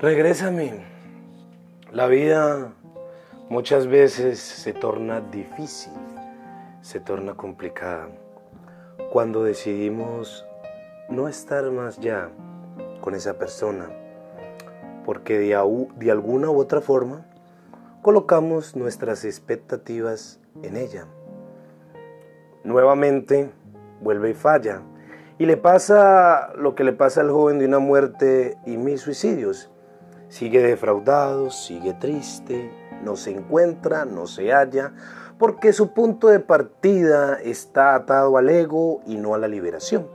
Regrésame. La vida muchas veces se torna difícil, se torna complicada. Cuando decidimos no estar más ya con esa persona, porque de, de alguna u otra forma colocamos nuestras expectativas en ella. Nuevamente vuelve y falla. Y le pasa lo que le pasa al joven de una muerte y mil suicidios. Sigue defraudado, sigue triste, no se encuentra, no se halla, porque su punto de partida está atado al ego y no a la liberación.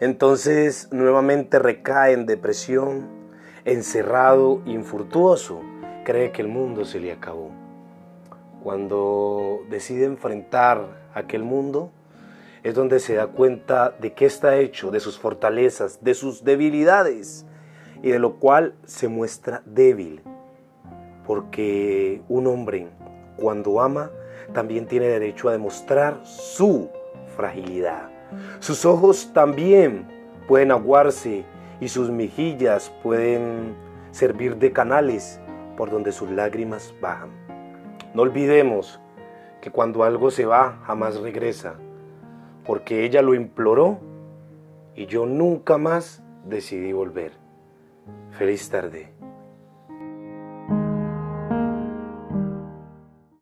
Entonces nuevamente recae en depresión, encerrado, infructuoso, cree que el mundo se le acabó. Cuando decide enfrentar aquel mundo, es donde se da cuenta de qué está hecho, de sus fortalezas, de sus debilidades, y de lo cual se muestra débil. Porque un hombre, cuando ama, también tiene derecho a demostrar su fragilidad. Sus ojos también pueden aguarse y sus mejillas pueden servir de canales por donde sus lágrimas bajan. No olvidemos que cuando algo se va, jamás regresa, porque ella lo imploró y yo nunca más decidí volver. Feliz tarde.